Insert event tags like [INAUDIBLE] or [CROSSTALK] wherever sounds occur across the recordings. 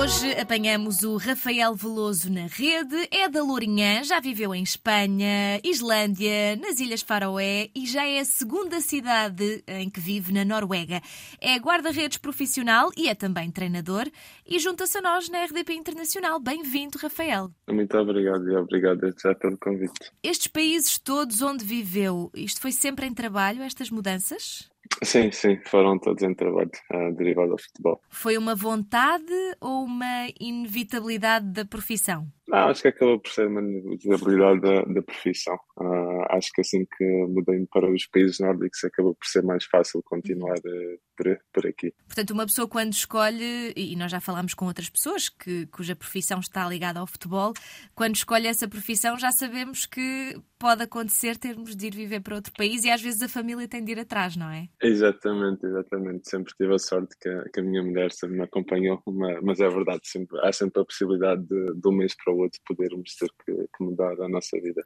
Hoje apanhamos o Rafael Veloso na rede, é da Lourinhã, já viveu em Espanha, Islândia, nas Ilhas Faroé e já é a segunda cidade em que vive na Noruega. É guarda-redes profissional e é também treinador e junta-se a nós na RDP Internacional. Bem-vindo, Rafael. Muito obrigado e obrigado já pelo convite. Estes países todos onde viveu, isto foi sempre em trabalho, estas mudanças? Sim, sim, foram todos em trabalho uh, derivado ao futebol. Foi uma vontade ou uma inevitabilidade da profissão? Não, acho que acabou por ser uma inevitabilidade da, da profissão. Uh, acho que assim que mudei para os países nórdicos acabou por ser mais fácil continuar uh, por, por, aqui. Portanto, uma pessoa quando escolhe, e nós já falámos com outras pessoas que, cuja profissão está ligada ao futebol, quando escolhe essa profissão já sabemos que pode acontecer termos de ir viver para outro país e às vezes a família tem de ir atrás, não é? Exatamente, exatamente. Sempre tive a sorte que a, que a minha mulher sempre me acompanhou, mas é verdade, sempre, há sempre a possibilidade de, de um mês para o outro podermos ter que, que mudar a nossa vida.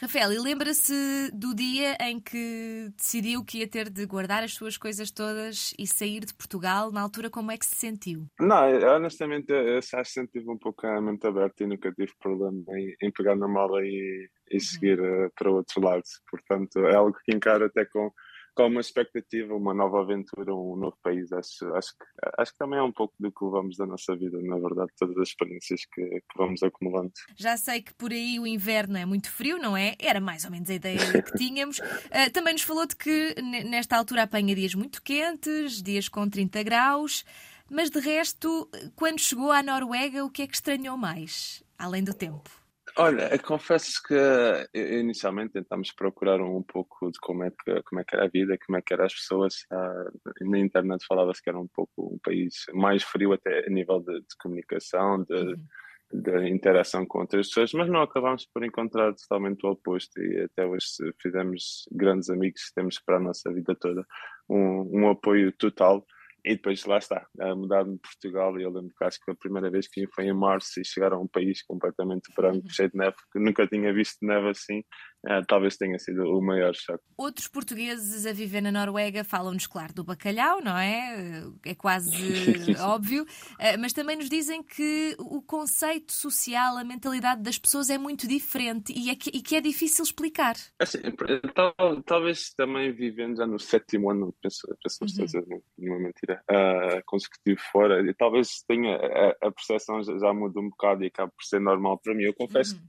Rafael, e lembra-se do dia em que decidiu que ia ter de guardar as suas coisas todas e sair de Portugal? Na altura, como é que se sentiu? Não, honestamente, eu acho que sempre tive um pouco a mente aberta e nunca tive problema em, em pegar na mala e, e uhum. seguir uh, para outro lado. Portanto, é algo que encaro até com com uma expectativa, uma nova aventura, um novo país. Acho, acho, que, acho que também é um pouco do que levamos da nossa vida, na verdade, todas as experiências que, que vamos acumulando. Já sei que por aí o inverno é muito frio, não é? Era mais ou menos a ideia que [LAUGHS] tínhamos. Uh, também nos falou de que nesta altura apanha dias muito quentes, dias com 30 graus, mas de resto, quando chegou à Noruega, o que é que estranhou mais, além do tempo? Olha, confesso que inicialmente tentámos procurar um pouco de como é que, como é que era a vida, como é que eram as pessoas. Uh, na internet falava-se que era um pouco um país mais frio até a nível de, de comunicação, de, uhum. de, interação com outras pessoas, mas não acabámos por encontrar totalmente o oposto e até hoje fizemos grandes amigos, temos para a nossa vida toda um, um apoio total e depois lá está, a mudar de Portugal. E eu lembro que acho que a primeira vez que vim foi em março e chegar a um país completamente branco, uhum. cheio de neve, que nunca tinha visto neve assim. Uh, talvez tenha sido o maior choque. Outros portugueses a viver na Noruega falam-nos, claro, do bacalhau, não é? É quase [LAUGHS] óbvio, uh, mas também nos dizem que o conceito social, a mentalidade das pessoas é muito diferente e, é que, e que é difícil explicar. Assim, tal, talvez também vivendo já no sétimo ano, penso, penso uhum. estou a dizer uma mentira, uh, consecutivo fora, e talvez tenha a, a percepção já, já muda um bocado e acaba por ser normal para mim. Eu confesso. Uhum.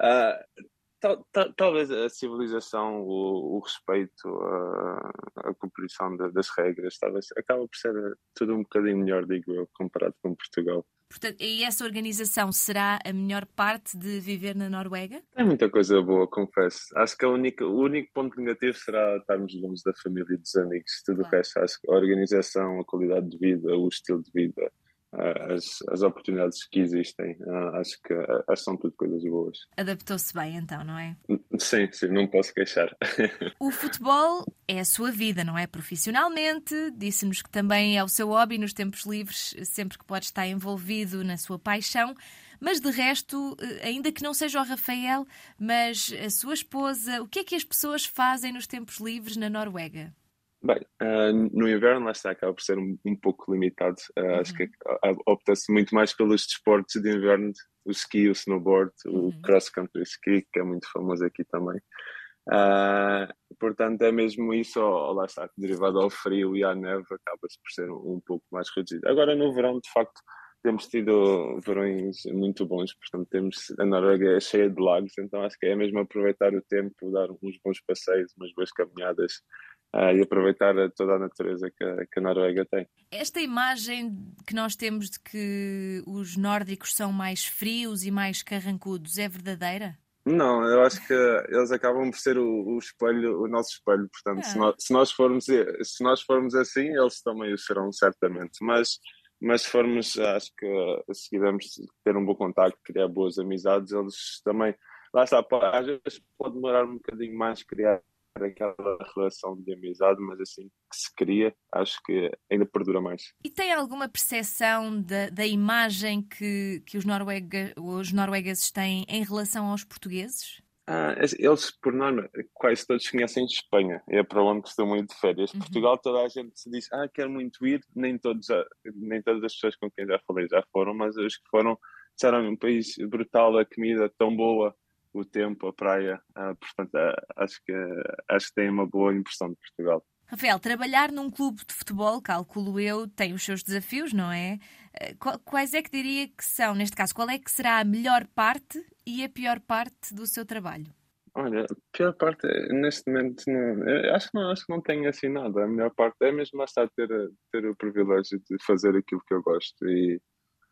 Uh, Tal, tal, talvez a civilização, o, o respeito, a, a compreensão de, das regras, talvez acaba por ser tudo um bocadinho melhor, digo eu, comparado com Portugal. Portanto, e essa organização será a melhor parte de viver na Noruega? É muita coisa boa, confesso. Acho que a única, o único ponto negativo será estarmos longe da família e dos amigos. Tudo o resto, acho que a organização, a qualidade de vida, o estilo de vida, as, as oportunidades que existem. Uh, acho que uh, são tudo coisas boas. Adaptou-se bem então, não é? Sim, sim, não posso queixar. [LAUGHS] o futebol é a sua vida, não é? Profissionalmente, disse-nos que também é o seu hobby nos tempos livres, sempre que pode estar envolvido na sua paixão. Mas de resto, eh, ainda que não seja o Rafael, mas a sua esposa, o que é que as pessoas fazem nos tempos livres na Noruega? Bem, uh, no inverno, lá está, acaba por ser um, um pouco limitado. Uh, uhum. Acho que uh, opta-se muito mais pelos desportos de inverno, o ski, o snowboard, uhum. o cross-country ski, que é muito famoso aqui também. portanto, é mesmo isso, ou, lá está, derivado ao frio e à neve, acaba-se por ser um, um, pouco mais reduzido. Agora, no verão, de facto, temos tido verões muito bons, portanto, temos, a Noruega é cheia de lagos, então acho que é mesmo aproveitar o tempo, dar uns bons passeios, umas boas caminhadas uh, e aproveitar toda a natureza que a, que a Noruega tem. Esta imagem que nós temos de que os nórdicos são mais frios e mais carrancudos é verdadeira? Não, eu acho que eles acabam por ser o, o espelho, o nosso espelho. Portanto, se, nós, se, nós, formos, se nós formos assim, eles também o serão, certamente. Mas, mas se formos, acho que se quisermos ter um bom contacto, criar boas amizades, eles também. Lá está, às vezes pode demorar um bocadinho mais criar aquela relação de amizade, mas assim que se cria, acho que ainda perdura mais. E tem alguma percepção da, da imagem que, que os, noruega, os noruegueses têm em relação aos portugueses? Ah, eles, por norma, quase todos conhecem Espanha, é para onde costumam ir de férias. Uhum. Portugal, toda a gente se diz, ah, quero muito ir, nem, todos já, nem todas as pessoas com quem já falei já foram, mas os que foram disseram um país brutal, a comida tão boa, o tempo, a praia, ah, portanto, ah, acho, que, acho que tem uma boa impressão de Portugal. Rafael, trabalhar num clube de futebol, calculo eu, tem os seus desafios, não é? Eh, quais é que diria que são, neste caso, qual é que será a melhor parte e a pior parte do seu trabalho? Olha, a pior parte, neste momento, não, acho, que não, acho que não tenho assim nada. A melhor parte é mesmo estar ter, ter o privilégio de fazer aquilo que eu gosto e,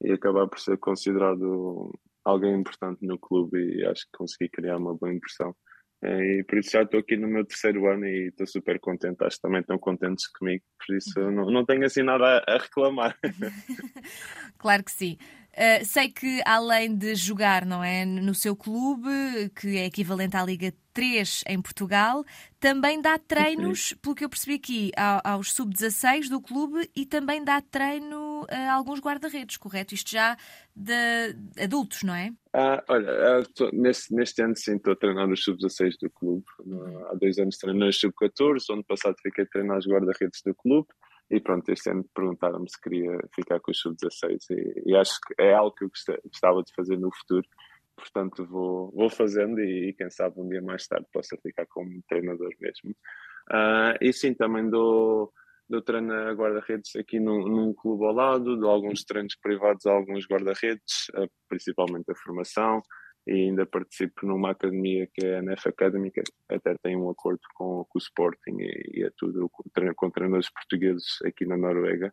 e acabar por ser considerado alguém importante no clube e acho que consegui criar uma boa impressão. É, e por isso já estou aqui no meu terceiro ano e estou super contente. Acho que também estão contentes comigo, por isso uhum. não, não tenho assim nada a, a reclamar. [LAUGHS] claro que sim. Uh, sei que além de jogar, não é, no seu clube, que é equivalente à Liga 3 em Portugal, também dá treinos, pelo que eu percebi aqui, aos sub-16 do clube e também dá treino a alguns guarda-redes, correto? Isto já de adultos, não é? Ah, olha, tô, neste, neste ano sim estou a treinar os sub-16 do clube. Há dois anos treinei os sub-14, ano passado fiquei a treinar os guarda-redes do clube. E pronto, este ano perguntaram-me se queria ficar com os sub-16 e, e, acho que é algo que eu gostava de fazer no futuro. Portanto, vou, vou fazendo e, e quem sabe um dia mais tarde possa ficar como treinador mesmo. Uh, e sim, também dou, dou treino a guarda-redes aqui num, num, clube ao lado, dou alguns treinos privados a alguns guarda-redes, principalmente a formação e ainda participo numa academia que é a NF Academy, que até tem um acordo com, com o Sporting e, e é tudo com, com treinadores portugueses aqui na Noruega,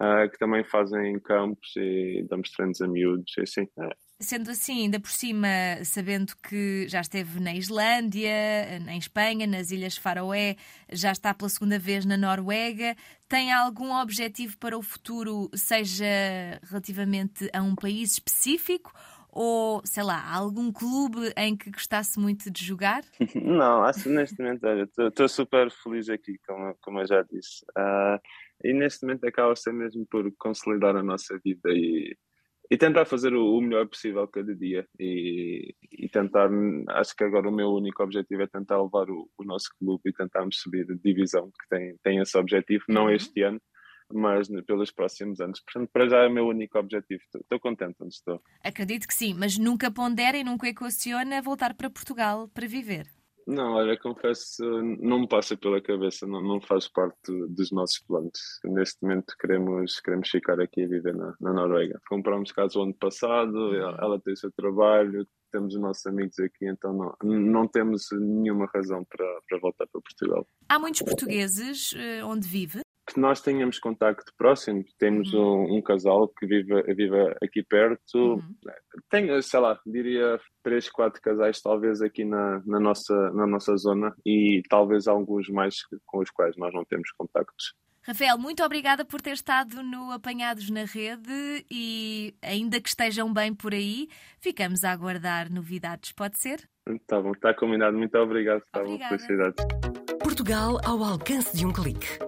uh, que também fazem campos e damos treinos a miúdos, e assim. É. Sendo assim, ainda por cima, sabendo que já esteve na Islândia, em Espanha, nas Ilhas Faroé, já está pela segunda vez na Noruega, tem algum objetivo para o futuro, seja relativamente a um país específico ou, sei lá, algum clube em que gostasse muito de jogar? [LAUGHS] Não, acho neste momento, olha, estou super feliz aqui, como, como eu já disse. Uh, e neste momento acaba ser mesmo por consolidar a nossa vida e, e tentar fazer o, melhor possível cada dia. E, e, tentar, acho que agora o meu único objetivo é tentar levar o, o nosso clube e tentarmos subir de divisão, que tem, tem esse objetivo, não uhum. este ano mas pelos próximos anos. Portanto, para já é o meu único objetivo. Estou contente onde estou. Acredito que sim, mas nunca pondera e nunca equaciona voltar para Portugal para viver. Não, olha, confesso, não me passa pela cabeça, não, não faz parte dos nossos planos. Neste momento queremos, queremos ficar aqui a viver na, na Noruega. Compramos casa o ano passado, ela, ela tem o seu trabalho, temos os nossos amigos aqui, então não, não temos nenhuma razão para, para voltar para Portugal. Há muitos portugueses uh, onde vive? Que nós tenhamos contacto próximo. Temos uhum. um, um, casal que vive, vive aqui perto. Uhum. Tenho, sei lá, diria três, quatro casais talvez aqui na, na, nossa, na nossa zona e talvez alguns mais com os quais nós não temos contactos. Rafael, muito obrigada por ter estado no Apanhados na Rede e, ainda que estejam bem por aí, ficamos a aguardar novidades, pode ser? Tá bom, está combinado. Muito obrigado. Tá felicidade. Portugal ao alcance de um clique